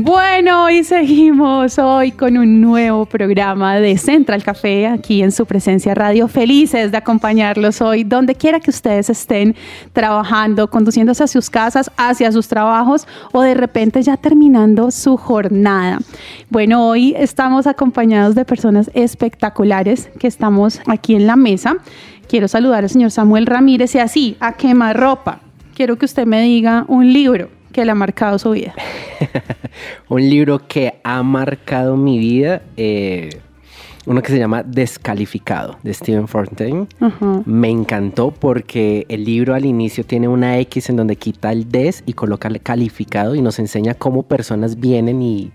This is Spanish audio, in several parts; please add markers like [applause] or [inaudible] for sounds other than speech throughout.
Bueno, y seguimos hoy con un nuevo programa de Central Café aquí en su presencia radio. Felices de acompañarlos hoy, donde quiera que ustedes estén trabajando, conduciéndose a sus casas, hacia sus trabajos o de repente ya terminando su jornada. Bueno, hoy estamos acompañados de personas espectaculares que estamos aquí en la mesa. Quiero saludar al señor Samuel Ramírez y así, a quemarropa. Quiero que usted me diga un libro que le ha marcado su vida. [laughs] Un libro que ha marcado mi vida, eh, uno que se llama Descalificado, de Stephen Fontaine. Me encantó porque el libro al inicio tiene una X en donde quita el des y coloca el calificado y nos enseña cómo personas vienen y,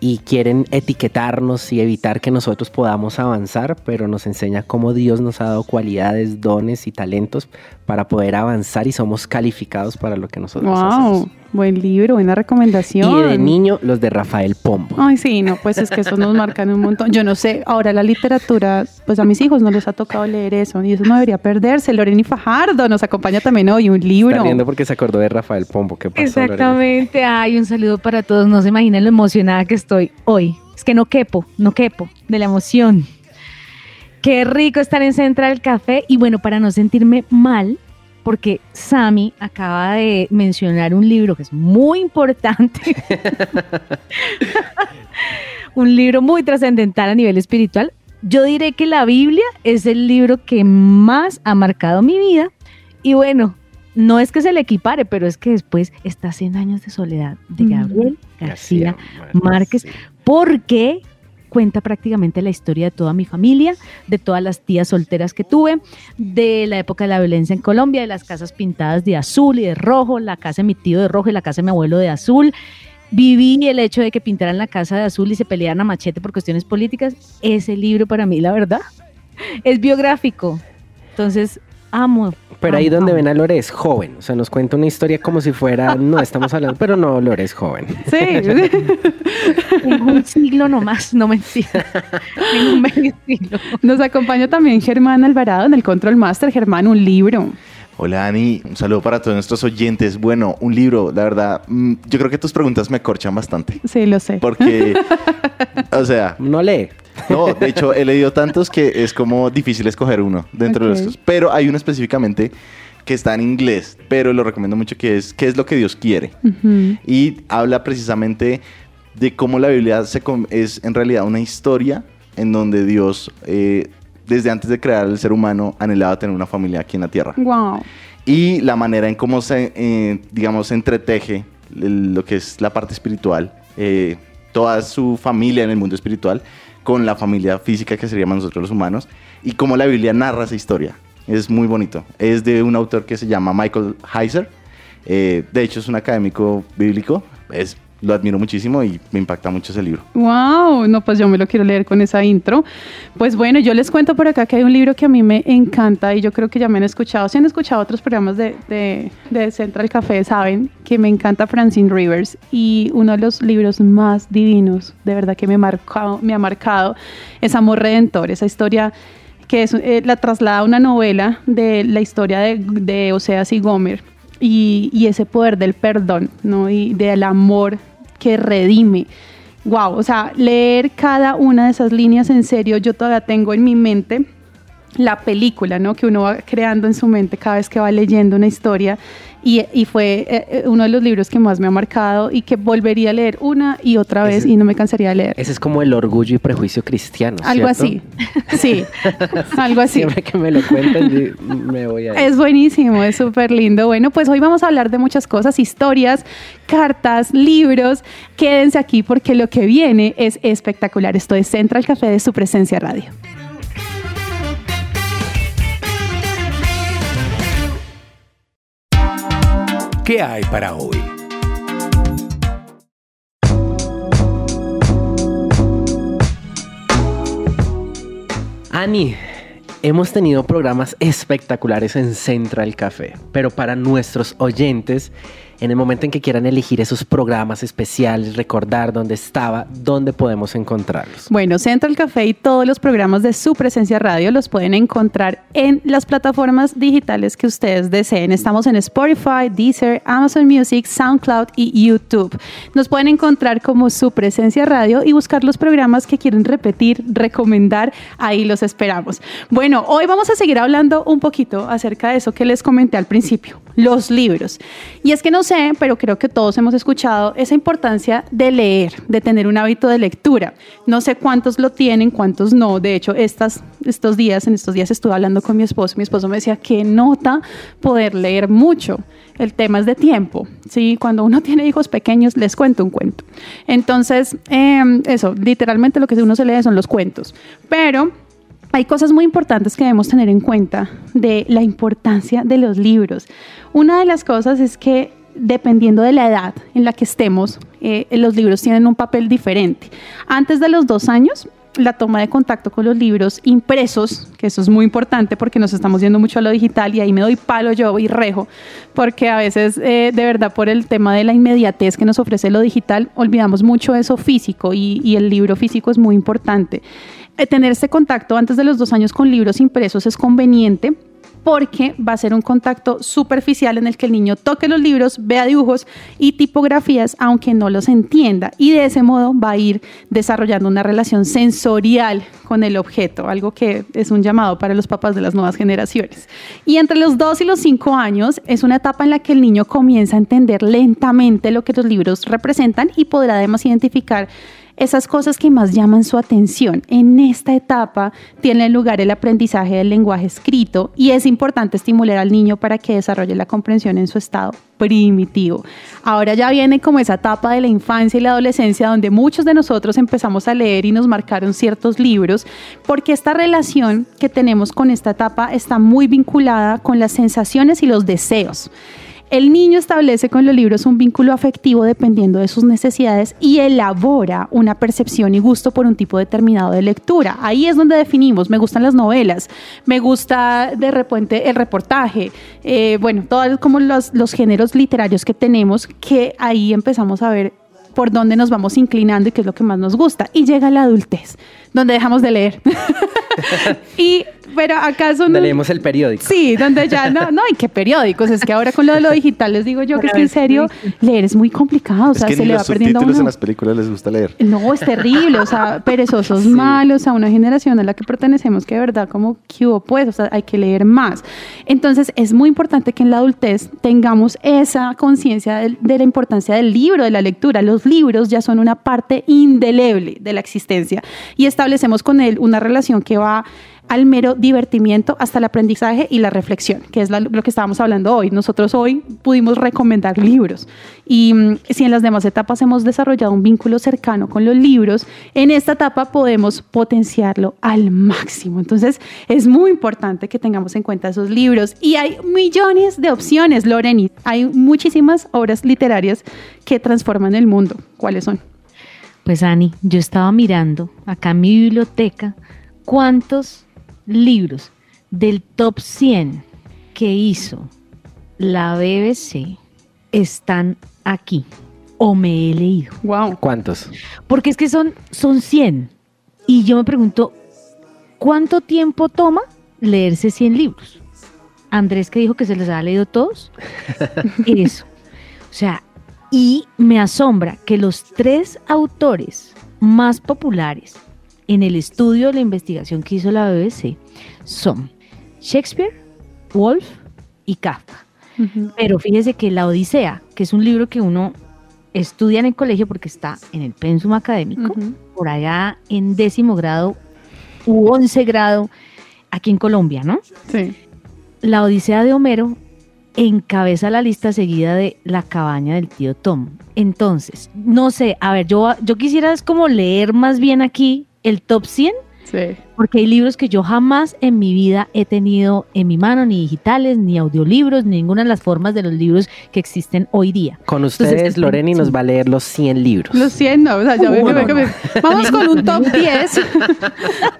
y quieren etiquetarnos y evitar que nosotros podamos avanzar, pero nos enseña cómo Dios nos ha dado cualidades, dones y talentos para poder avanzar y somos calificados para lo que nosotros Wow, hacemos. Buen libro, buena recomendación. Y de niño, los de Rafael Pombo. Ay, sí, no, pues es que esos nos marcan un montón. Yo no sé, ahora la literatura, pues a mis hijos no les ha tocado leer eso y eso no debería perderse. Loreni Fajardo nos acompaña también hoy, un libro. Está porque se acordó de Rafael Pombo. ¿Qué pasó, Lorena? Exactamente. Ay, un saludo para todos. No se imaginan lo emocionada que estoy hoy. Es que no quepo, no quepo de la emoción. Qué rico estar en Central Café. Y bueno, para no sentirme mal, porque Sami acaba de mencionar un libro que es muy importante. [laughs] [laughs] un libro muy trascendental a nivel espiritual. Yo diré que la Biblia es el libro que más ha marcado mi vida. Y bueno, no es que se le equipare, pero es que después está 100 años de soledad de. Gabriel García García Márquez, sí. porque cuenta prácticamente la historia de toda mi familia, de todas las tías solteras que tuve, de la época de la violencia en Colombia, de las casas pintadas de azul y de rojo, la casa de mi tío de rojo y la casa de mi abuelo de azul. Viví el hecho de que pintaran la casa de azul y se pelearan a machete por cuestiones políticas. Ese libro para mí, la verdad, es biográfico. Entonces, amo. Pero ahí amo, donde amo. en a Lore es joven. O sea, nos cuenta una historia como si fuera. [laughs] No estamos hablando, pero no, Lore es joven. Sí. [laughs] Tengo un siglo nomás, no mentira. Tengo [laughs] un medio siglo. Nos acompaña también Germán Alvarado en el Control Master. Germán, un libro. Hola Ani, un saludo para todos nuestros oyentes. Bueno, un libro, la verdad, mm, yo creo que tus preguntas me corchan bastante. Sí, lo sé. Porque, o sea, No lee. No, de hecho he leído tantos que es como difícil escoger uno dentro Ok. de estos. Pero hay uno específicamente que está en inglés, pero lo recomiendo mucho que es ¿Qué es lo que Dios quiere? Ujú. Y habla precisamente de cómo la Biblia se es en realidad una historia en donde Dios, eh, desde antes de crear al ser humano, anhelaba tener una familia aquí en la tierra Wow. y la manera en cómo se, eh, digamos, se entreteje el- lo que es la parte espiritual, eh, toda su familia en el mundo espiritual, con la familia física que seríamos nosotros los humanos, y cómo la Biblia narra esa historia. Es muy bonito. Es de un autor que se llama Michael Heiser. Eh, de hecho, es un académico bíblico. Es, lo admiro muchísimo y me impacta mucho ese libro. Wow, no, pues yo me lo quiero leer con esa intro. Pues bueno, yo les cuento por acá que hay un libro que a mí me encanta y yo creo que ya me han escuchado. Si han escuchado otros programas de, de, de Central Café, saben que me encanta Francine Rivers y uno de los libros más divinos, de verdad que me, marcado, me ha marcado, es Amor Redentor, esa historia que es, eh, la traslada a una novela de la historia de, de Oseas y Gomer y, y ese poder del perdón, ¿no? Y del amor que redime. Wow, o sea, leer cada una de esas líneas en serio, yo todavía tengo en mi mente la película, ¿no? Que uno va creando en su mente cada vez que va leyendo una historia. Y, y fue eh, eh, uno de los libros que más me ha marcado y que volvería a leer una y otra vez Ese- y no me cansaría de leer. Ese es como el orgullo y prejuicio cristiano. Algo ¿cierto? así. Sí, [laughs] algo así. Siempre que me lo cuentan, yo me voy a. Es buenísimo, es súper lindo. Bueno, pues hoy vamos a hablar de muchas cosas, historias, cartas, libros. Quédense aquí porque lo que viene es espectacular. Esto es Central Café de su presencia radio. ¿Qué hay para hoy? Ani, hemos tenido programas espectaculares en Central Café, pero para nuestros oyentes, en el momento en que quieran elegir esos programas especiales, recordar dónde estaba, dónde podemos encontrarlos. Bueno, Central Café y todos los programas de su presencia radio los pueden encontrar en las plataformas digitales que ustedes deseen. Estamos en Spotify, Deezer, Amazon Music, SoundCloud y YouTube. Nos pueden encontrar como su presencia radio y buscar los programas que quieren repetir, recomendar. Ahí los esperamos. Bueno, hoy vamos a seguir hablando un poquito acerca de eso que les comenté al principio, los libros. Y es que nos sé, pero creo que todos hemos escuchado esa importancia de leer, de tener un hábito de lectura. No sé cuántos lo tienen, cuántos no. De hecho, estas, estos días, en estos días estuve hablando con mi esposo. Mi esposo me decía que nota poder leer mucho. El tema es de tiempo. ¿sí? Cuando uno [laughs] tiene hijos pequeños, les cuento un cuento. Entonces, em, eso, literalmente lo que uno se lee son los cuentos. Pero hay cosas muy importantes que debemos tener en cuenta de la importancia de los libros. Una de las cosas es que dependiendo de la edad en la que estemos, eh, los libros tienen un papel diferente. Antes de los dos años, la toma de contacto con los libros impresos, que eso es muy importante porque nos estamos yendo mucho a lo digital y ahí me doy palo yo y rejo, porque a veces eh, de verdad por el tema de la inmediatez que nos ofrece lo digital, olvidamos mucho eso físico y, el libro físico es muy importante. Eh, tener este contacto antes de los dos años con libros impresos es conveniente porque va a ser un contacto superficial en el que el niño toque los libros, vea dibujos y tipografías, aunque no los entienda. Y de ese modo va a ir desarrollando una relación sensorial con el objeto, algo que es un llamado para los papás de las nuevas generaciones. Y entre los 2 y los 5 años es una etapa en la que el niño comienza a entender lentamente lo que los libros representan y podrá además identificar esas cosas que más llaman su atención. En esta etapa tiene lugar el aprendizaje del lenguaje escrito y es importante estimular al niño para que desarrolle la comprensión en su estado primitivo. Ahora ya viene como esa etapa de la infancia y la adolescencia donde muchos de nosotros empezamos a leer y nos marcaron ciertos libros, porque esta relación que tenemos con esta etapa está muy vinculada con las sensaciones y los deseos. El niño establece con los libros un vínculo afectivo dependiendo de sus necesidades y elabora una percepción y gusto por un tipo determinado de lectura. Ahí es donde definimos, me gustan las novelas, me gusta de repente el reportaje, eh, bueno, todos como los, los géneros literarios que tenemos, que ahí empezamos a ver por dónde nos vamos inclinando y qué es lo que más nos gusta. Y llega la adultez, donde dejamos de leer. [laughs] y pero acaso no. Donde leemos el periódico. Sí, donde ya no, no, y qué periódicos. Es que ahora con lo de lo digital les digo yo que es que en serio leer es muy complicado. O sea, es que se ni le los va perdiendo uno. en las películas les gusta leer. No, es terrible, o sea, [laughs] perezosos malos, a una generación a la que pertenecemos que de verdad como que hubo pues, o sea, hay que leer más. Entonces es muy importante que en la adultez tengamos esa conciencia de, de la importancia del libro, de la lectura. Los libros ya son una parte indeleble de la existencia y establecemos con él una relación que va al mero divertimiento hasta el aprendizaje y la reflexión, que es la- lo que estábamos hablando hoy. Nosotros hoy pudimos recomendar libros y mm, si en las demás etapas hemos desarrollado un vínculo cercano con los libros, en esta etapa podemos potenciarlo al máximo. Entonces es muy importante que tengamos en cuenta esos libros y hay millones de opciones, Loreni. Hay muchísimas obras literarias que transforman el mundo. ¿Cuáles son? Pues Ani, yo estaba mirando acá en mi biblioteca cuántos libros del top 100 que hizo la BBC están aquí o me he leído. Wow. ¿Cuántos? Porque es que son, son 100. Y yo me pregunto, ¿cuánto tiempo toma leerse 100 libros? Andrés que dijo que se les ha leído todos. [laughs] Eso. O sea, y me asombra que los tres autores más populares en el estudio de la investigación que hizo la BBC son Shakespeare, Wolf y Kafka. Pero fíjese que La Odisea, que es un libro que uno estudia en el colegio porque está en el pensum académico, por allá en décimo grado u once grado, aquí en Colombia, ¿no? Sí. La Odisea de Homero encabeza la lista seguida de La cabaña del tío Tom. Entonces, no sé, a ver, yo, yo quisiera es como leer más bien aquí el top 100 Sí. Porque hay libros que yo jamás en mi vida he tenido en mi mano, ni digitales, ni audiolibros, ni ninguna de las formas de los libros que existen hoy día. Con Entonces, ustedes, este- Loreni nos va a leer los 100 libros. Los 100, no, o sea, ya me- Uh, me- no, me- no. Vamos con un top [laughs] 10.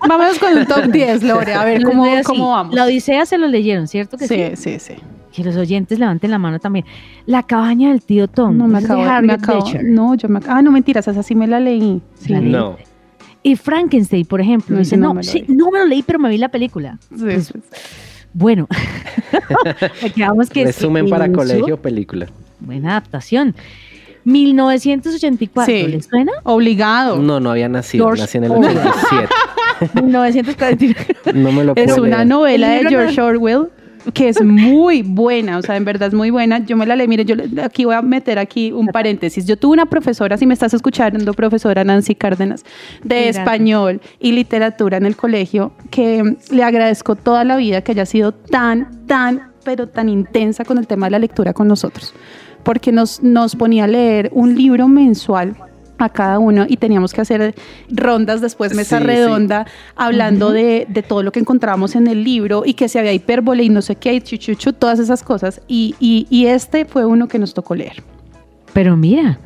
Vamos con un top 10, Lore, a ver cómo, cómo vamos. La Odisea se lo leyeron, ¿cierto que sí? Sí, sí, sí. Que los oyentes levanten la mano también. La cabaña del tío Tom. No, me es acabo, me Harriet acabo. Beecher. No, yo me ac- Ah, no, mentiras, esa sí me la leí. Sí, La leí. No. Y Frankenstein, por ejemplo, No, dice, no no, me lo sí, no me lo leí, pero me vi la película. sí, Pues, sí. Bueno, [laughs] [laughs] quedamos que Resumen para eso, colegio, película. Buena adaptación. 1984, Sí. ¿les suena? Obligado. No, no había nacido. George Nací en el Orwell. 87. 1949. [laughs] No me lo Es puedo una leer. novela El de George Orwell que es muy buena, o sea, en verdad es muy buena. Yo me la leí, mire, yo aquí voy a meter aquí un paréntesis. Yo tuve una profesora, si me estás escuchando, profesora Nancy Cárdenas, de Gracias. español y literatura en el colegio, que le agradezco toda la vida que haya sido tan, tan, pero tan intensa con el tema de la lectura con nosotros. Porque nos, nos ponía a leer un libro mensual a cada uno y teníamos que hacer rondas después, mesa Sí, sí. redonda, hablando de, de todo lo que encontrábamos en el libro y que si había hipérbole y no sé qué, y chuchuchu, todas esas cosas. Y, y, y este fue uno que nos tocó leer. Pero mira,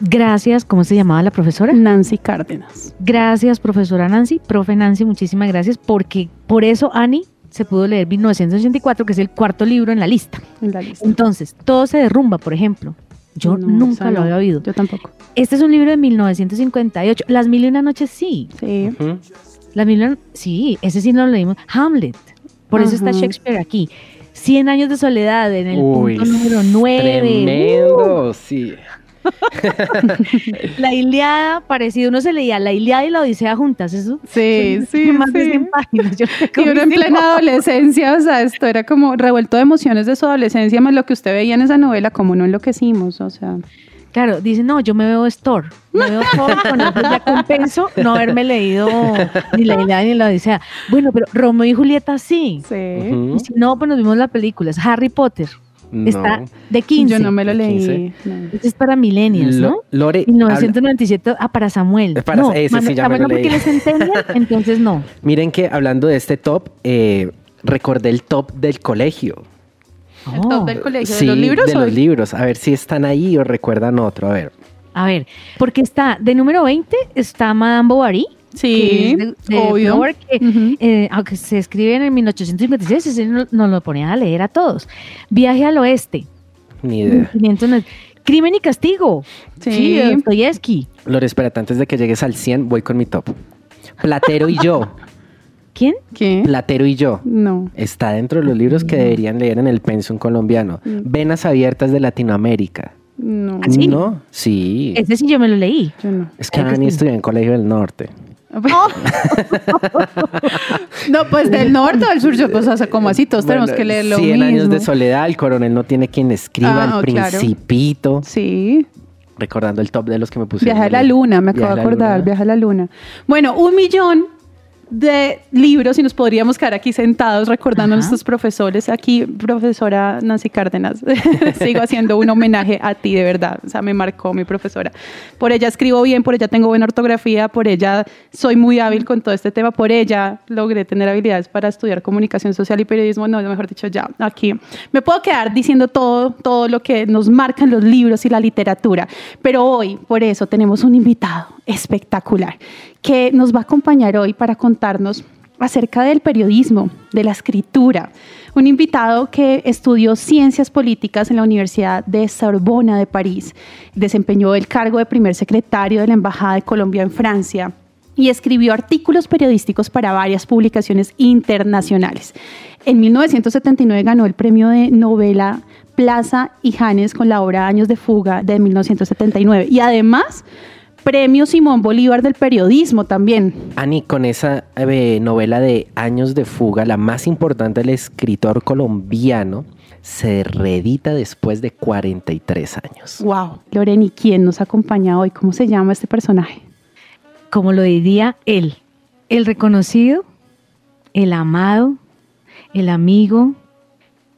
gracias, ¿cómo se llamaba la profesora? Nancy Cárdenas. Gracias, profesora Nancy. Profe Nancy, muchísimas gracias, porque por eso Annie se pudo leer 1984, que es el cuarto libro en la lista. En la lista. Entonces, todo se derrumba, por ejemplo. Yo No, nunca lo no. había oído. Yo tampoco. Este es un libro de 1958. Las mil y una noches, sí. Sí. Las mil y una- sí, ese sí no lo leímos. Hamlet. Por eso está. Shakespeare aquí. Cien años de soledad en el Uy, punto número nueve. Tremendo, sí. [laughs] La Iliada, parecido. Uno se leía la Iliada y la Odisea juntas. Eso. Sí, sí, Más de sí. 100 páginas. Yo [laughs] no sé Y cómo uno en plena adolescencia, o sea, esto era como revuelto de emociones de su adolescencia, más lo que usted veía en esa novela, como no enloquecimos, o sea. Claro, dice, no, yo me veo Store. Me veo Thor, [laughs] con eso ya compenso no haberme leído ni la Iliada ni la Odisea. Bueno, pero Romeo y Julieta sí. Sí. Ujú. Y si no, pues nos vimos la película. Es Harry Potter. No. Está de 15. Yo no me lo leí. 15. no. Este es para millennials, Lo- ¿no? Lore, 1997, ah, para Samuel. Para- no, ese sí, ya me Samuel lo no porque leí. les [laughs] entonces no. miren que hablando de este top, eh, recordé el top del colegio. ¿El Oh. top del colegio Sí, de los libros? de los libros. A ver si están ahí o recuerdan otro. A ver. A ver, porque está de número 20 está Madame Bovary. Que Sí, es de- de obvio. Que, eh, aunque se escribe en el 1856, ese no- nos lo ponían a leer a todos. Viaje al oeste. Ni idea. 500 no- Crimen y castigo. Sí. Dostoyevsky. Lore, espérate, antes de que llegues al 100, voy con mi top. Platero y yo. ¿Quién? ¿Qué? Platero y yo. No. Está dentro de los libros que deberían leer en el pensum colombiano. Mm. Venas abiertas de Latinoamérica. No. ¿Ah, sí? ¿No? Sí. Ese sí yo me lo leí. Yo no. Es que Dani sí. estudió en Colegio del Norte. [laughs] No, pues del norte o del sur, yo pues, sea, como así, todos tenemos que leer lo 100 mismo. años de soledad, el coronel no tiene quien escriba, Ah, el claro. principito. Sí, Recordando el top de los que me puse. Viaje a la luna, me acabo de acordar, Viaje a la luna. Bueno, un millón de libros y nos podríamos quedar aquí sentados recordando a nuestros profesores. Aquí, profesora Nancy Cárdenas, [laughs] sigo haciendo un homenaje a ti, de verdad. O sea, me marcó mi profesora. Por ella escribo bien, por ella tengo buena ortografía, por ella soy muy hábil con todo este tema, por ella logré tener habilidades para estudiar comunicación social y periodismo. No, mejor dicho, ya, aquí. Me puedo quedar diciendo todo, todo lo que nos marcan los libros y la literatura, pero hoy, por eso, tenemos un invitado espectacular que nos va a acompañar hoy para contarnos acerca del periodismo, de la escritura. Un invitado que estudió ciencias políticas en la Universidad de Sorbona de París, desempeñó el cargo de primer secretario de la Embajada de Colombia en Francia y escribió artículos periodísticos para varias publicaciones internacionales. En 1979 ganó el premio de novela Plaza y Janes con la obra Años de Fuga de 1979 y además premio Simón Bolívar del periodismo también. Ani, con esa eh, novela de Años de Fuga, la más importante del escritor colombiano, se reedita después de 43 años. Wow. Loreni, ¿quién nos acompaña hoy? ¿Cómo se llama este personaje? Como lo diría él, el reconocido, el amado, el amigo,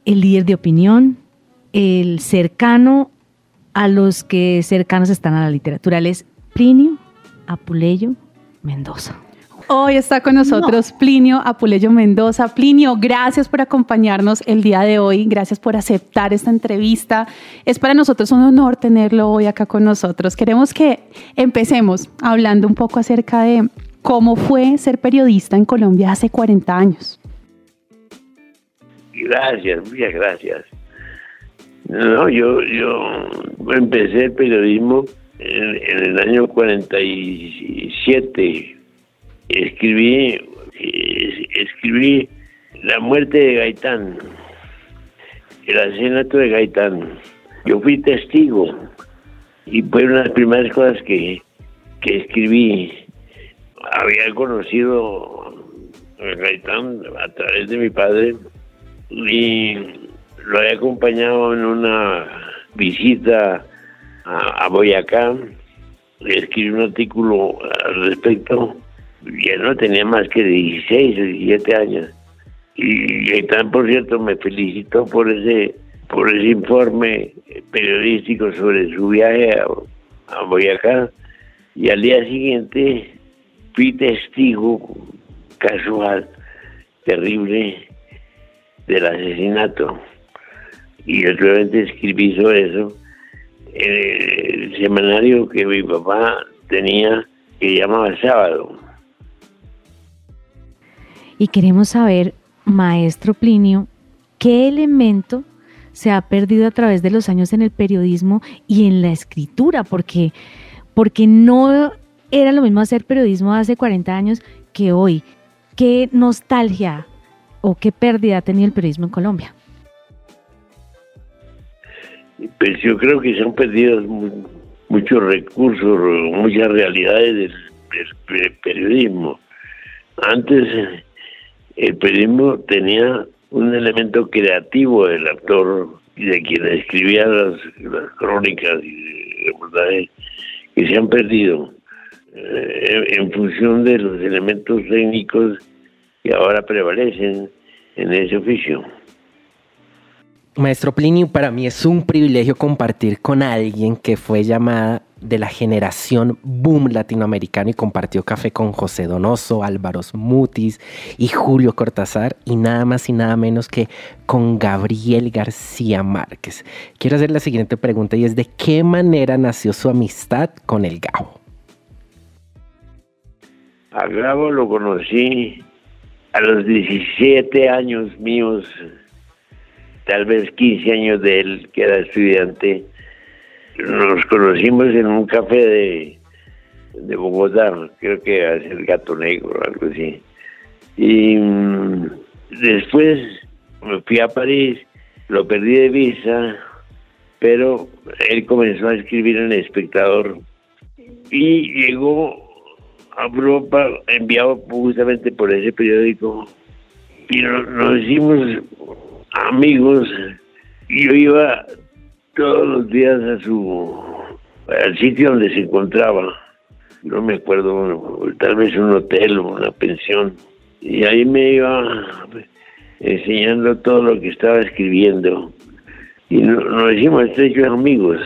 el líder de opinión, el cercano a los que cercanos están a la literatura. Él es Plinio Apuleyo Mendoza. Hoy está con nosotros Plinio Apuleyo Mendoza. Plinio, gracias por acompañarnos el día de hoy, gracias por aceptar esta entrevista. Es para nosotros un honor tenerlo hoy acá con nosotros. Queremos que empecemos hablando un poco acerca de cómo fue ser periodista en Colombia hace 40 años. Gracias, muchas gracias. No, yo, yo empecé el periodismo en, el año 47 escribí, escribí La muerte de Gaitán, el asesinato de Gaitán. Yo fui testigo y fue una de las primeras cosas que, que escribí. Había conocido a Gaitán a través de mi padre y lo había acompañado en una visita a, a Boyacá. Escribí un artículo al respecto ya no tenía más que 16 o 17 años. Y Gaitán, por cierto, me felicitó por ese, por ese informe periodístico sobre su viaje a, a Boyacá. Y al día siguiente fui testigo casual, terrible, del asesinato. Y yo escribí sobre eso el semanario que mi papá tenía que llamaba Sábado. Y queremos saber, maestro Plinio, qué elemento se ha perdido a través de los años en el periodismo y en la escritura, porque, porque no era lo mismo hacer periodismo hace 40 años que hoy. ¿Qué nostalgia o qué pérdida ha tenido el periodismo en Colombia? Pues yo creo que se han perdido mu- muchos recursos, muchas realidades del, periodismo. Antes el periodismo tenía un elemento creativo del actor y de quien escribía las, crónicas y reportajes que se han perdido eh, en función de los elementos técnicos que ahora prevalecen en ese oficio. Maestro Plinio, para mí es un privilegio compartir con alguien que fue llamada de la generación boom latinoamericano y compartió café con José Donoso, Álvaro Mutis y Julio Cortázar y nada más y nada menos que con Gabriel García Márquez. Quiero hacer la siguiente pregunta y es de qué manera nació su amistad con el Gabo. A Gabo lo conocí a los 17 años míos, tal vez 15 años de él, que era estudiante. Nos conocimos en un café de, de Bogotá, creo que es el Gato Negro o algo así. Y mm, después me fui a París, lo perdí de vista, pero él comenzó a escribir en El Espectador y llegó a Europa enviado justamente por ese periódico y no- nos hicimos amigos y yo iba todos los días a su al sitio donde se encontraba. No me acuerdo tal vez un hotel o una pensión. Y ahí me iba enseñando todo lo que estaba escribiendo. Y no- nos hicimos estrechos amigos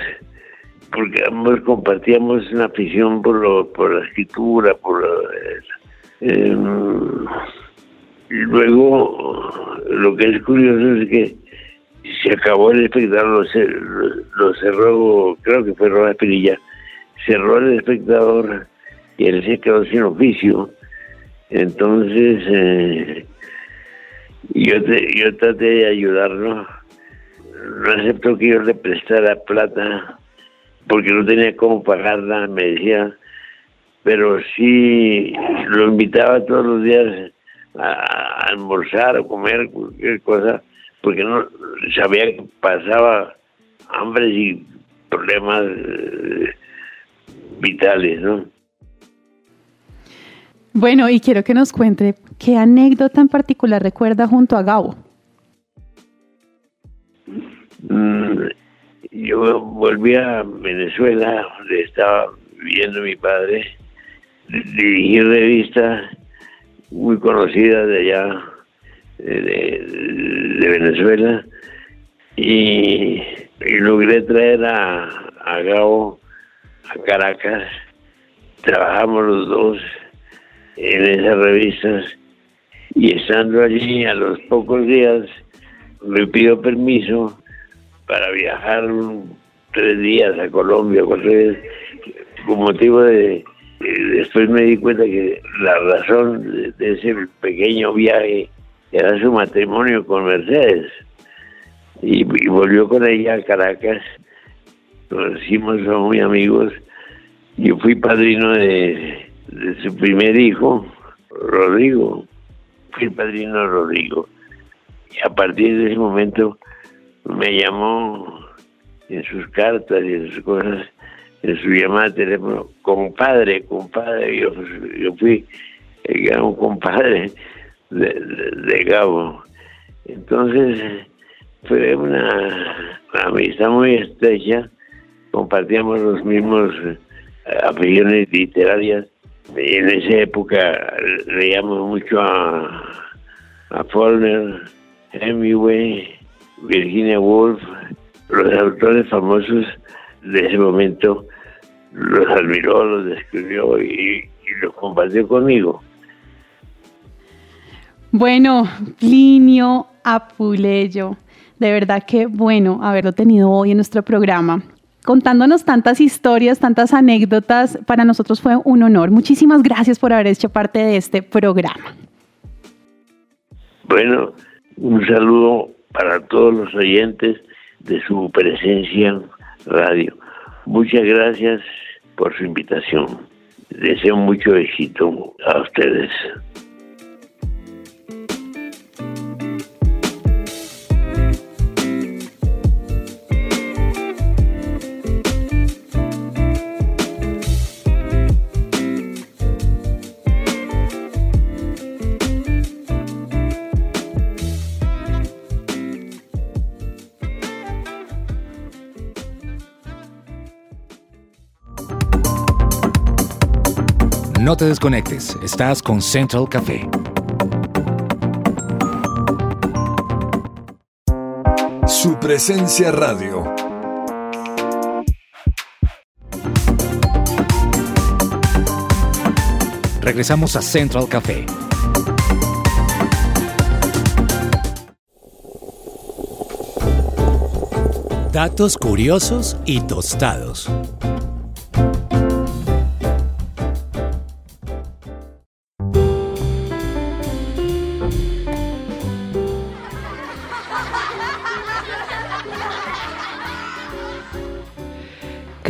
porque ambos compartíamos una afición por, lo, por la escritura, por lo- eh, y luego lo que es curioso es que se acabó el espectador, lo, cer- lo cerró, creo que fue Roda Pirilla, cerró el espectador y él se quedó sin oficio. Entonces, eh, yo, te- yo traté de ayudarlo. No aceptó que yo le prestara plata porque no tenía cómo pagarla, me decía, pero sí lo invitaba todos los días a, a almorzar o comer cualquier cosa, porque no sabía que pasaba hambre y problemas eh, vitales, ¿no? Bueno, y quiero que nos cuente qué anécdota en particular recuerda junto a Gabo. Mm, Yo volví a Venezuela, donde estaba viviendo mi padre, dirigí revistas muy conocidas de allá, de, de- Venezuela, y, y logré traer a, a Gabo a Caracas. Trabajamos los dos en esas revistas y estando allí a los pocos días me pido permiso para viajar tres días a Colombia, cuatro días, con motivo de... eh, Después me di cuenta que la razón de, ese pequeño viaje era su matrimonio con Mercedes. Y, volvió con ella a Caracas. Nos hicimos muy amigos. Yo fui padrino de, su primer hijo, Rodrigo. Fui padrino de Rodrigo. Y a partir de ese momento me llamó en sus cartas y en sus cosas, su llamada de teléfono, compadre, compadre. Yo, yo fui el gran compadre de, de- Gabo. Entonces, fue una amistad muy estrecha. Compartíamos los mismos eh, aficiones literarias. En esa época leíamos mucho a, a Faulkner, Hemingway, Virginia Woolf, los autores famosos de ese momento los admiró, los describió y, y los compartió conmigo. Bueno, Plinio Apuleyo, de verdad que bueno haberlo tenido hoy en nuestro programa. Contándonos tantas historias, tantas anécdotas, para nosotros fue un honor. Muchísimas gracias por haber hecho parte de este programa. Bueno, un saludo para todos los oyentes de su presencia radio. Muchas gracias por su invitación. Deseo mucho éxito a ustedes. No te desconectes, estás con Central Café. Su presencia radio. Regresamos a Central Café. Datos curiosos y tostados.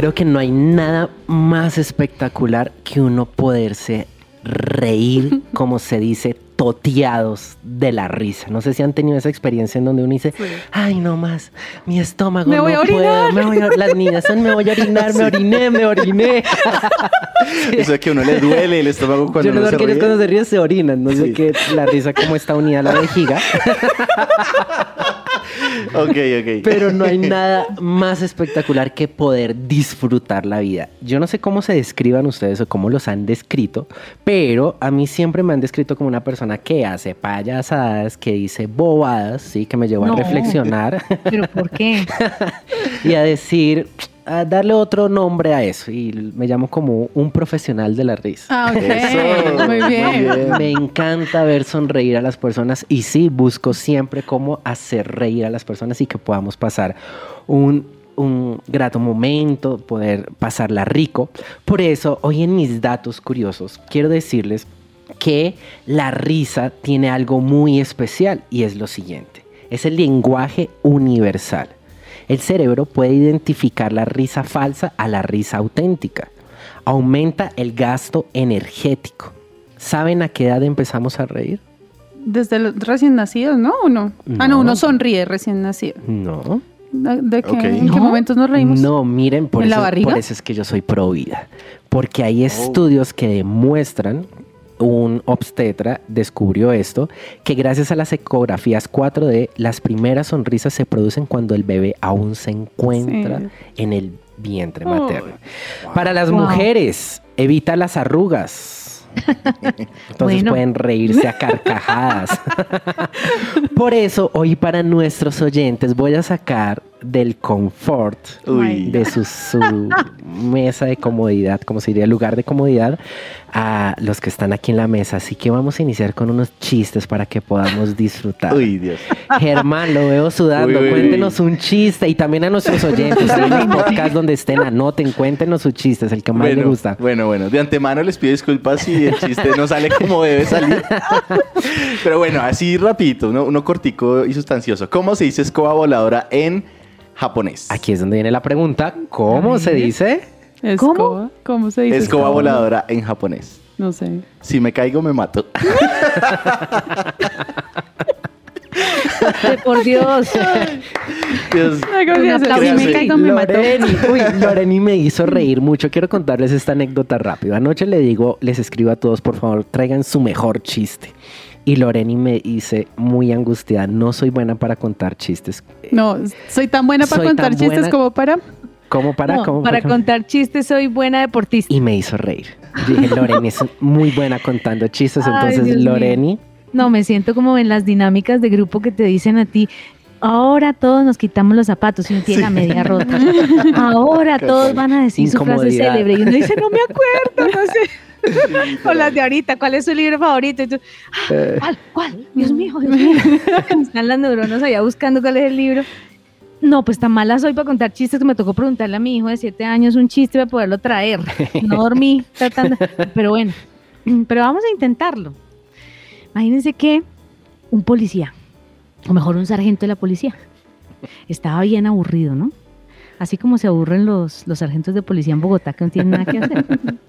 Creo que no hay nada más espectacular que uno poderse reír, [laughs] como se dice, toteados de la risa. No sé si han tenido esa experiencia en donde uno dice, ay, no más, mi estómago Me no a puede, orinar". me voy a- las niñas son, me voy a orinar, me [laughs] oriné, me oriné. [laughs] Eso es que a uno le duele el estómago cuando Yo no se ríe. cuando se ríen se orinan, no sé Sí. qué, la risa como está unida a la vejiga. [laughs] Ok, ok. Pero no hay [laughs] nada más espectacular que poder disfrutar la vida. Yo no sé cómo se describan ustedes o cómo los han descrito, pero a mí siempre me han descrito como una persona que hace payasadas, que dice bobadas, sí, que me llevó No. a reflexionar ¿Pero por qué? [laughs] y a decir, a darle otro nombre a eso. Y me llamo como un profesional de la risa. Ah, ok. Eso, [laughs] Muy bien. muy bien. Me encanta ver sonreír a las personas y sí, busco siempre cómo hacer reír a las personas y que podamos pasar un, un grato momento, poder pasarla rico. Por eso, hoy en mis datos curiosos, quiero decirles que la risa tiene algo muy especial y es lo siguiente. Es el lenguaje universal. El cerebro puede identificar la risa falsa a la risa auténtica. Aumenta el gasto energético. ¿Saben a qué edad empezamos a reír? Desde los recién nacidos, ¿no? ¿O no? Ah, no, No. uno sonríe recién nacido. No. ¿De qué, Ok. ¿En qué No. momentos nos reímos? No, miren, por, ¿En la eso, barriga? por eso es que yo soy pro vida. Porque hay Oh. estudios que demuestran, un obstetra descubrió esto, que gracias a las ecografías 4D, las primeras sonrisas se producen cuando el bebé aún se encuentra Sí. en el vientre materno. Para las Wow. mujeres, evita las arrugas. Entonces Bueno. pueden reírse a carcajadas. [laughs] Por eso, hoy para nuestros oyentes voy a sacar del confort, Uy. de su, su [laughs] mesa de comodidad, como se diría, lugar de comodidad, a los que están aquí en la mesa. Así que vamos a iniciar con unos chistes para que podamos disfrutar. Uy, Dios. Germán, lo veo sudando. Uy, uy, cuéntenos un chiste y también a nuestros [laughs] oyentes en el podcast donde estén, anoten, cuéntenos sus chistes, el que más les gusta. bueno, bueno, de antemano les pido disculpas si el chiste no sale como debe salir. [laughs] Pero bueno, así rapidito, uno, uno cortico y sustancioso. ¿Cómo se dice escoba voladora en japonés? Aquí es donde viene la pregunta. ¿Cómo se dice? Escoba. ¿Cómo se dice? Escoba voladora en japonés. No sé. Si me caigo, me mato. [laughs] Por Dios. Dios. Loreni me hizo reír mucho. Quiero contarles esta anécdota rápido. Anoche le digo, les escribo a todos, por favor, traigan su mejor chiste. Y Loreni me dice, muy angustiada, no soy buena para contar chistes. No, soy tan buena para Soy contar chistes buena- como para. ¿Cómo para? No, cómo para contar chistes soy buena deportista. Y me hizo reír. Yo dije, Loreni es muy buena contando chistes. Ay, Entonces. Loreni, No, me siento como en las dinámicas de grupo que te dicen a ti, ahora todos nos quitamos los zapatos y uno tiene la media rota. [laughs] Ahora todos van a decir su frase célebre y uno dice, no me acuerdo, no sé. O las de ahorita, ¿cuál es su libro favorito? Y tú, "Ah, Eh. ¿cuál? ¿Cuál? Dios mío, Dios mío. [laughs] Están las neuronas allá buscando cuál es el libro. No, pues tan mala soy para contar chistes que me tocó preguntarle a mi hijo de siete años un chiste para poderlo traer. No dormí [laughs] tratando, pero bueno, pero vamos a intentarlo. Imagínense que un policía, o mejor un sargento de la policía, estaba bien aburrido, ¿no? Así como se aburren los, los sargentos de policía en Bogotá que no tienen nada que hacer. [laughs]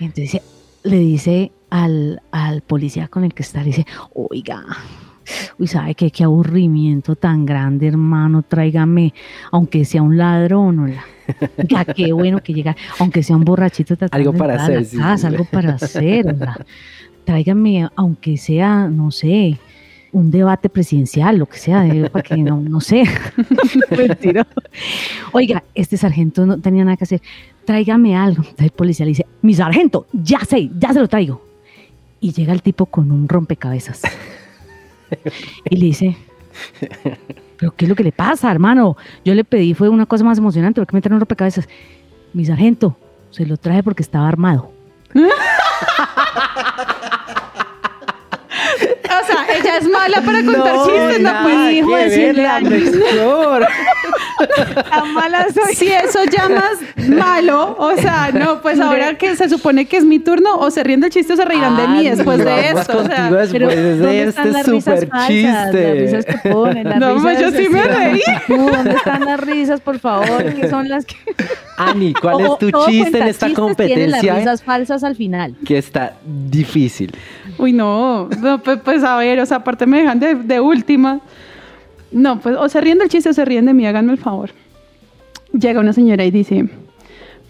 Y entonces le dice al, al policía con el que está, le dice, oiga, uy, ¿sabe qué? Qué aburrimiento tan grande, hermano, tráigame, aunque sea un ladrón, hola. [laughs] Ya, qué bueno que llega, aunque sea un borrachito Algo para la hacer, casa, sí. algo para hacer. Tráigame, aunque sea, no sé, un debate presidencial, lo que sea, de- para que no, no sé. [laughs] Mentira. Oiga, este sargento no tenía nada que hacer. Tráigame algo. Entonces el policía le dice, mi sargento, ya sé, ya se lo traigo. Y llega el tipo con un rompecabezas. Y le dice, ¿pero qué es lo que le pasa, hermano? Yo le pedí, fue una cosa más emocionante, ¿por qué me traen un rompecabezas? Mi sargento, se lo traje porque estaba armado. [laughs] O sea, ella es mala para contar chistes, no nada pues hijo mejor. Tan mala soy. Si eso llamas malo, o sea, no, pues ahora que se supone que es mi turno, o se ríen del chiste o se reirán de mí Ani, después de esto. O sea, después Pero, de ¿dónde están este las risas super falsas? chiste. Las risas que ponen, las No, pues risas yo sí me reí. ¿Dónde están las risas, por favor? ¿Qué son las que...? Ani, ¿cuál O- es tu chiste en esta cuentachistes tiene las competencia risas falsas al final. que está difícil? Uy, no, no, pues, pues, a ver, o sea, aparte me dejan de, de última. No, pues o se ríen del chiste o se ríen de mí, háganme el favor. Llega una señora y dice,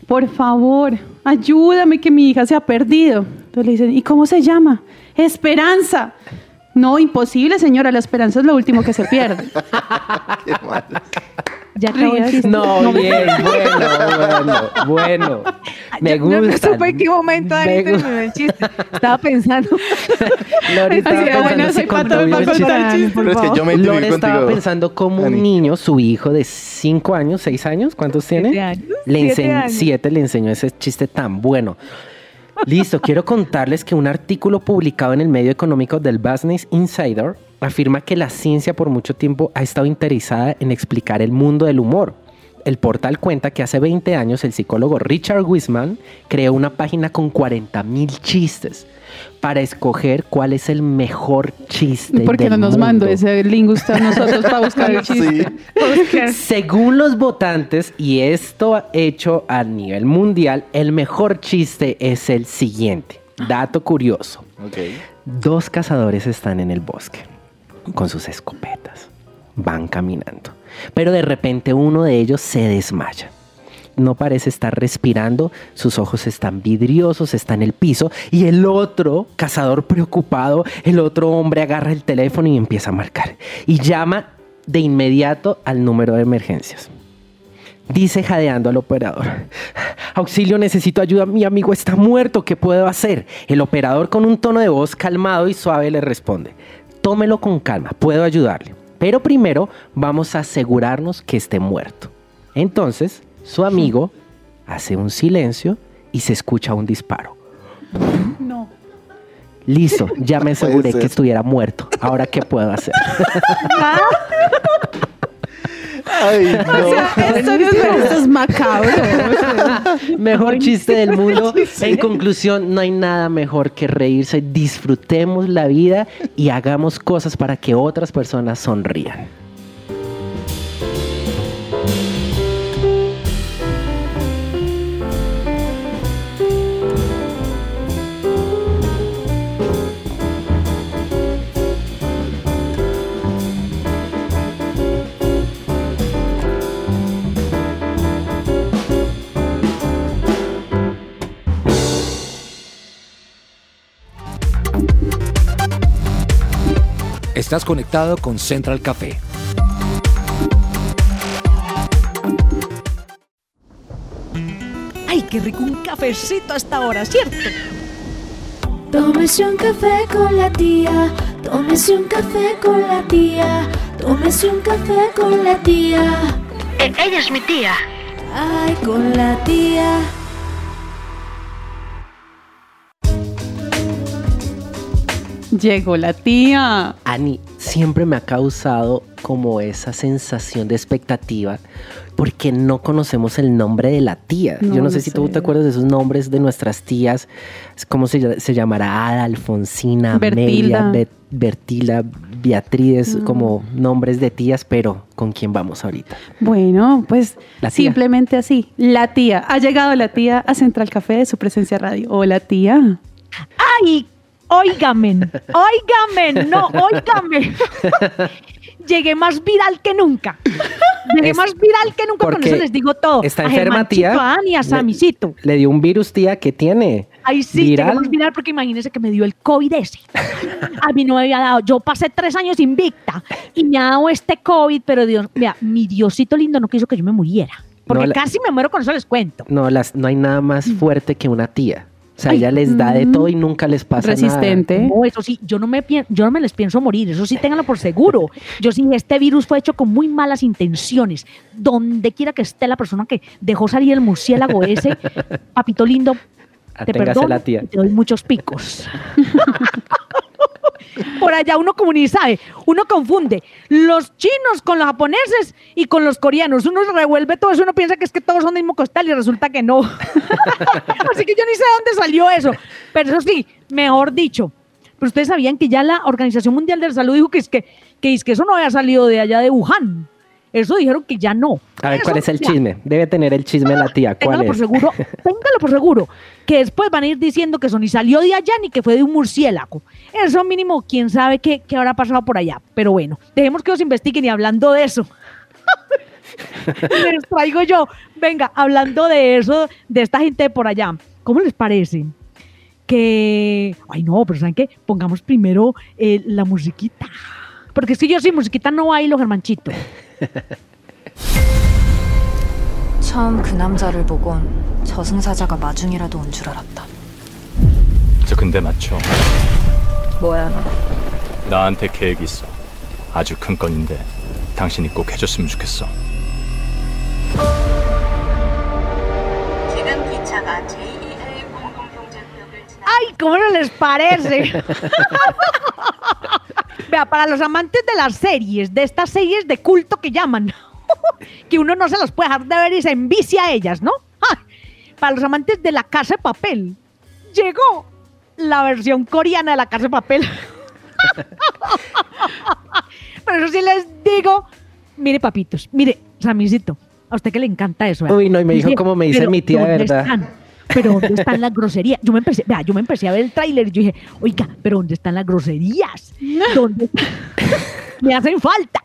por favor, ayúdame que mi hija se ha perdido. Entonces le dicen, ¿y cómo se llama? Esperanza. No, imposible, señora, la esperanza es lo último que se pierde. [laughs] Qué malo. Ya acabó el chiste. No, bien, bueno, bueno, bueno. Me Yo No gusta. supe en qué momento Me terminó el chiste. Estaba pensando. [laughs] Lore estaba Así pensando buena si soy contó todo, bien para el chiste. contar. Pero es que yo me Lore estaba contigo. pensando como Dani. un niño, su hijo de 5 años, 6 años, ¿cuántos tiene? Siete años. Le Siete enseñó, le enseñó ese chiste tan bueno. Listo, quiero contarles que un artículo publicado en el medio económico del Business Insider afirma que la ciencia por mucho tiempo ha estado interesada en explicar el mundo del humor. El portal cuenta que hace 20 años el psicólogo Richard Wiseman creó una página con 40 mil chistes para escoger cuál es el mejor chiste. ¿Por qué no nos mandó ese link usted a nosotros para buscar el [laughs] chiste? Sí. Según los votantes, y esto hecho a nivel mundial, el mejor chiste es el siguiente. Dato curioso. Ok. Dos cazadores están en el bosque con sus escopetas. Van caminando. Pero de repente uno de ellos se desmaya. No parece estar respirando, sus ojos están vidriosos, está en el piso y el otro cazador preocupado, el otro hombre agarra el teléfono y empieza a marcar y llama de inmediato al número de emergencias. Dice jadeando al operador, auxilio, necesito ayuda, mi amigo está muerto, ¿qué puedo hacer? El operador con un tono de voz calmado y suave le responde, tómelo con calma, puedo ayudarle. Pero primero vamos a asegurarnos que esté muerto. Entonces, su amigo hace un silencio y se escucha un disparo. No. Listo, ya me [laughs] aseguré que estuviera muerto. Ahora, ¿qué puedo hacer? [laughs] Ay, [laughs] no. Esto, no es, esto es macabro. Mejor chiste del mundo. En conclusión, no hay nada mejor que reírse. Disfrutemos la vida y hagamos cosas para que otras personas sonrían. Estás conectado con Central Café. Ay, qué rico un cafecito a esta hora, ¿cierto? Tómese un café con la tía, tómese un café con la tía, tómese un café con la tía. ella es mi tía. Ay, con la tía. Llegó la tía. Ani, siempre me ha causado como esa sensación de expectativa porque no conocemos el nombre de la tía. No, Yo no sé no si tú te acuerdas de esos nombres de nuestras tías. ¿Cómo se, ll- se llamará? Ada, Alfonsina, Bertilda. Amelia, Bertila, Beatriz, Mm. como nombres de tías, pero ¿con quién vamos ahorita? Bueno, pues simplemente así. La tía. Ha llegado la tía a Central Café de su presencia radio. Hola, tía. ¡Ay! Óigame, óigame, no, óigame. [laughs] Llegué más viral que nunca. Llegué Es- más viral que nunca, con porque eso les digo todo. está A enferma, Germanchito, tía. A Ani, a Le- Samicito. Le dio un virus, tía, que tiene. Ay, sí, llegué Viral. más viral porque imagínense que me dio el COVID ese. A mí no me había dado. Yo pasé tres años invicta y me ha dado este COVID, pero Dios, mira, mi Diosito lindo no quiso que yo me muriera. Porque No, casi me muero con eso les cuento. No, las, no hay nada más fuerte que una tía. O sea, Ay, ella les da de mm, todo y nunca les pasa Resistente. No, eso sí, yo no me yo no me les pienso morir, eso sí ténganlo por seguro. Yo sí, este virus fue hecho con muy malas intenciones. Donde quiera que esté la persona que dejó salir el murciélago ese, [laughs] papito lindo, nada. te perdono, la tía. te doy muchos picos. [laughs] Por allá uno como ni sabe, uno confunde los chinos con los japoneses y con los coreanos. Uno revuelve todo eso, uno piensa que es que todos son del mismo costal y resulta que no. [laughs] Así que yo ni sé de dónde salió eso. Pero eso sí, mejor dicho. Pero ustedes sabían que ya la Organización Mundial de la Salud dijo que es que, que, es que eso no había salido de allá de Wuhan. Eso dijeron que ya no. A ver, Eso ¿cuál es el ya. chisme? Debe tener el chisme la tía. ¿Cuál Téngalo por es? seguro, [laughs] téngalo por seguro, que después van a ir diciendo que eso ni salió de allá ni que fue de un murciélago. Eso mínimo, quién sabe qué, qué habrá pasado por allá. Pero bueno, dejemos que los investiguen y hablando de eso. [laughs] les traigo yo, venga, hablando de eso, de esta gente de por allá. ¿Cómo les parece? Que, ay no, pero ¿saben qué? Pongamos primero eh, la musiquita. Porque si yo sin musiquita no bailo, Germanchito. [laughs] 처음 그 남자를 보곤 저승사자가 마중이라도 온 줄 알았다. 저 근데 맞죠? 뭐야 너? 나한테 계획이 있어. 아주 큰 건인데 당신이 꼭 해줬으면 좋겠어. 지금 기차가 제2해 공동경제구역을 지나 ¡Ay, cómo no les parece! [laughs] Vea, para los amantes de las series, de estas series de culto que llaman, [laughs] que uno no se las puede dejar de ver y se envicia a ellas, ¿no? ¡Ah! Para los amantes de la casa de papel, llegó la versión coreana de la casa de papel. [laughs] Pero eso sí les digo, mire papitos, mire, Samicito, a usted que le encanta eso. ¿verdad? Uy, no, y me dijo como me dice "Pero, mi tía, ¿dónde ¿verdad?" están? Pero ¿dónde están las groserías? Yo me empecé, vea, yo me empecé a ver el tráiler y yo dije, oiga, pero ¿dónde están las groserías? ¿Dónde me hacen falta?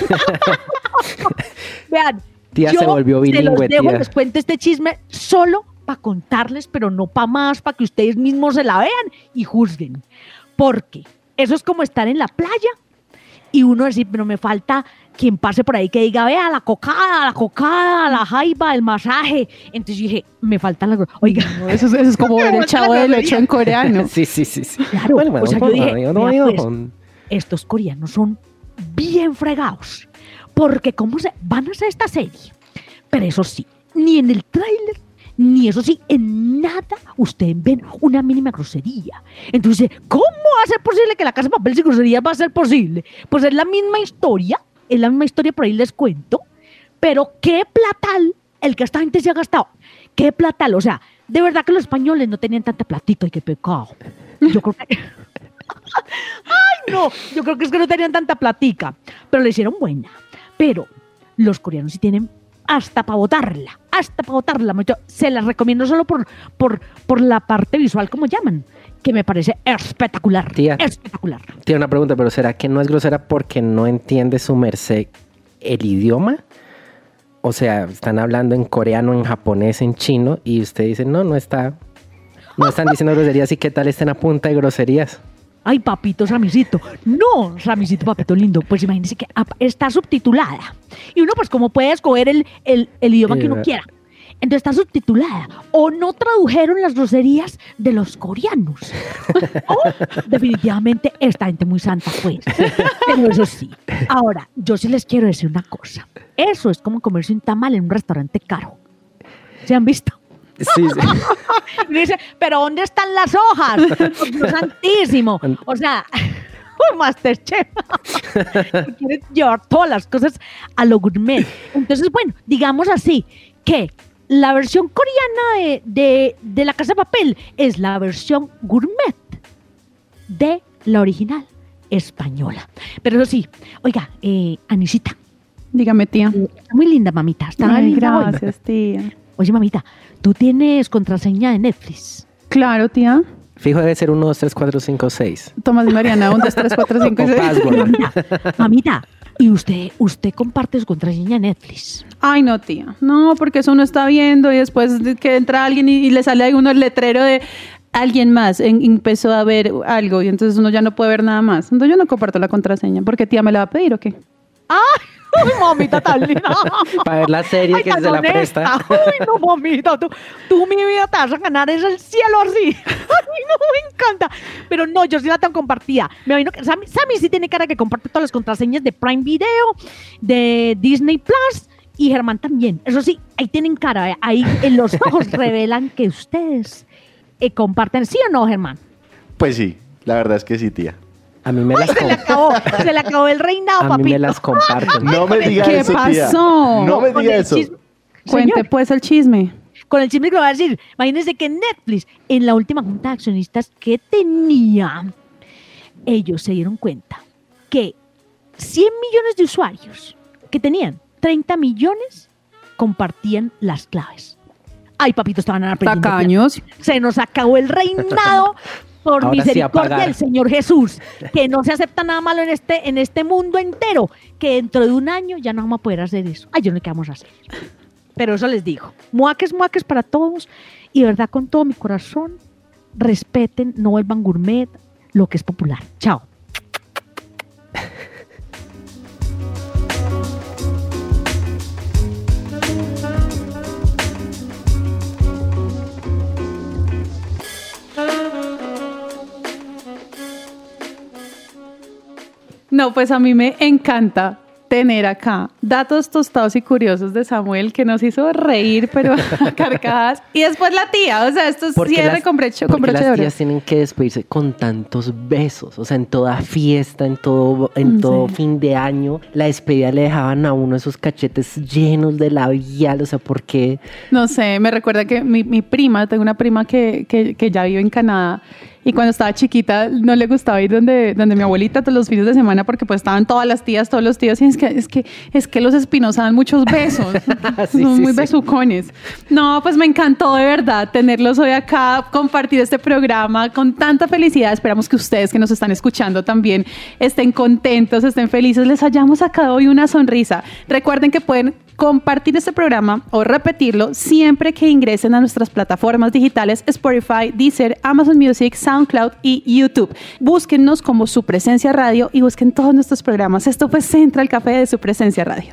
[laughs] Vean, Tía yo se volvió se los bilingüe, dejo, tía. les cuento este chisme solo para contarles, pero no para más, para que ustedes mismos se la vean y juzguen. Porque eso es como estar en la playa y uno decir, pero me falta quien pase por ahí que diga, vea, la cocada, la cocada, la jaiba, el masaje. Entonces yo dije, me faltan las... gro- Oiga, No, eso, es- eso es como [laughs] ver el chavo del 8 en coreano. [laughs] Sí, sí, sí. sí. Claro, Bueno, o sea, yo bueno, dije, yo no digo pues, con- estos coreanos son bien fregados. Porque cómo se van a hacer esta serie. Pero eso sí, ni en el tráiler, ni eso sí, en nada ustedes ven una mínima grosería. Entonces, ¿cómo va a ser posible que la casa de papel sin grosería va a ser posible? Pues es la misma historia, es la misma historia, por ahí les cuento. Pero qué platal el que esta gente se ha gastado. Qué platal. O sea, de verdad que los españoles no tenían tanta platica y qué pecado. Yo creo que. [laughs] ¡Ay, no! Yo creo que es que no tenían tanta platica. Pero le hicieron buena. Pero los coreanos sí tienen hasta para botarla. Hasta para botarla. Yo se las recomiendo solo por, por, por la parte visual, como llaman. Que me parece espectacular. Tía. Espectacular. Tiene una pregunta, pero ¿será que no es grosera porque no entiende su merced el idioma? O sea, están hablando en coreano, en japonés, en chino, y usted dice, no, no está. No están diciendo groserías y qué tal estén a punta de groserías. Ay, papito Ramisito. No, Ramisito, papito lindo. Pues imagínese que ap- está subtitulada. Y uno, pues, como puede escoger el, el- el idioma que uno quiera. Entonces está subtitulada. O no tradujeron las groserías de los coreanos. [laughs] o definitivamente esta gente muy santa, pues. Pero eso sí. Ahora, yo sí les quiero decir una cosa. Eso es como comerse un tamal en un restaurante caro. ¿Se han visto? Sí, sí. [laughs] Dice, pero ¿dónde están las hojas? Dios santísimo. [laughs] O sea, [laughs] un Masterchef. Quieres llevar todas las cosas a lo gourmet. Entonces, bueno, digamos así, que la versión coreana de, de- de La Casa de Papel es la versión gourmet de la original española. Pero eso sí, oiga, eh, Anisita. Dígame, tía. Está muy linda, mamita. Está Ay, linda hoy. gracias, tía. Oye, mamita, ¿tú tienes contraseña de Netflix? Claro, tía. Fijo debe ser 1, 2, 3, 4, 5, 6. Tomás y Mariana, 1, 2, 3, 4, 5 y O 6. password. [laughs] Mamita, ¿y usted, usted comparte su contraseña de Netflix? Ay, no, tía. No, porque eso uno está viendo y después de que entra alguien y, y le sale a uno el letrero de alguien más en- empezó a ver algo y entonces uno ya no puede ver nada más. Entonces yo no comparto la contraseña. porque tía me la va a pedir o qué? ¡Ay, [laughs] mamita tan linda! [laughs] Para ver la serie Ay, que tan se la presta. Ay, no, mamita, tú, tú mi vida te vas a ganar es el cielo así. [laughs] Ay, no, me encanta. Pero no, yo sí la tengo compartida. Me imagino que Sammy, Sammy sí tiene cara que comparte todas las contraseñas de Prime Video, de Disney Plus y Germán también. Eso sí, ahí tienen cara, eh, ahí en los ojos revelan que ustedes eh, comparten, ¿sí o no, Germán? Pues sí, la verdad es que sí, tía. A mí me las, Se le acabó, se le acabó el reinado, a mí papito. me las comparten. No me diga ¿Qué eso, tía. pasó? No me diga eso. Cuente Señor, pues el chisme. con el chisme que le voy a decir, imagínense que Netflix, en la última junta de accionistas que tenía, ellos se dieron cuenta que 100 millones de usuarios que tenían 30 millones compartían las claves. Ay, papito, estaban aprendiendo. Tacaños. Se nos acabó el reinado [laughs] por Ahora sí misericordia del Señor Jesús. Que no se acepta nada malo en este, en este mundo entero. Que dentro de un año ya no vamos a poder hacer eso. Ay, yo no sé qué vamos a hacer. Pero eso les digo. Muaques, muaques para todos. Y de verdad, con todo mi corazón, respeten, no vuelvan gourmet, lo que es popular. Chao. No, pues a mí me encanta tener acá datos tostados y curiosos de Samuel que nos hizo reír, pero [laughs] a carcajadas. Y después la tía, o sea, esto es cierre las- con broche, con broche las tías tienen que despedirse con tantos besos, o sea, en toda fiesta, en todo, en Mm, todo fin de año, la despedida le dejaban a uno esos cachetes llenos de labial, o sea, ¿por qué? No sé, me recuerda que mi, mi prima, tengo una prima que, que, que ya vive en Canadá y cuando estaba chiquita no le gustaba ir donde, donde mi abuelita todos los fines de semana porque pues estaban todas las tías, todos los tíos y es que, es que, es que los Espinosa dan muchos besos, [laughs] Sí, son sí, muy sí. besucones. No, pues me encantó de verdad tenerlos hoy acá, compartir este programa con tanta felicidad. Esperamos que ustedes que nos están escuchando también estén contentos, estén felices, les hayamos sacado hoy una sonrisa. Recuerden que pueden compartir este programa o repetirlo siempre que ingresen a nuestras plataformas digitales Spotify, Deezer, Amazon Music, SoundCloud y YouTube. Búsquennos como Su Presencia Radio y busquen todos nuestros programas. Esto fue Central Café de Su Presencia Radio.